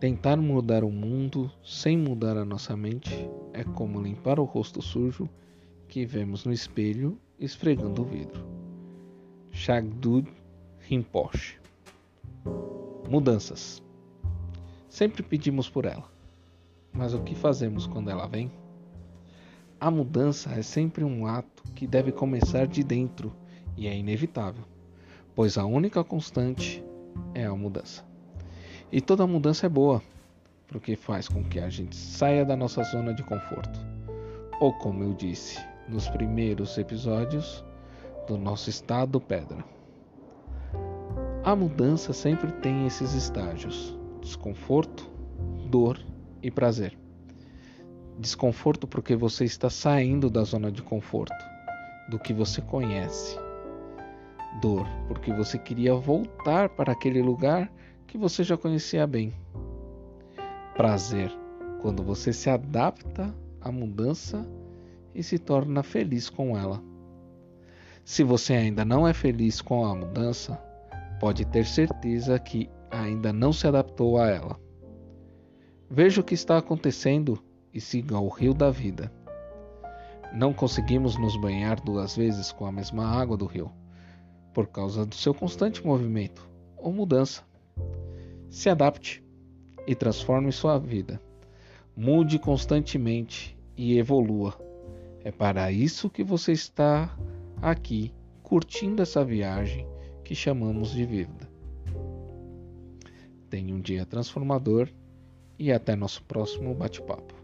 Tentar mudar o mundo sem mudar a nossa mente é como limpar o rosto sujo que vemos no espelho esfregando o vidro. Shagdud Rinpoche Mudanças. Sempre pedimos por ela, mas o que fazemos quando ela vem? A mudança é sempre um ato que deve começar de dentro e é inevitável, pois a única constante é a mudança. E toda mudança é boa, porque faz com que a gente saia da nossa zona de conforto. Ou como eu disse nos primeiros episódios, do nosso estado pedra. A mudança sempre tem esses estágios: desconforto, dor e prazer. Desconforto porque você está saindo da zona de conforto, do que você conhece. Dor porque você queria voltar para aquele lugar que você já conhecia bem. Prazer, quando você se adapta à mudança e se torna feliz com ela. Se você ainda não é feliz com a mudança, pode ter certeza que ainda não se adaptou a ela. Veja o que está acontecendo e siga o rio da vida. Não conseguimos nos banhar duas vezes com a mesma água do rio, por causa do seu constante movimento ou mudança. Se adapte e transforme sua vida. Mude constantemente e evolua. É para isso que você está aqui, curtindo essa viagem que chamamos de vida. Tenha um dia transformador e até nosso próximo bate-papo.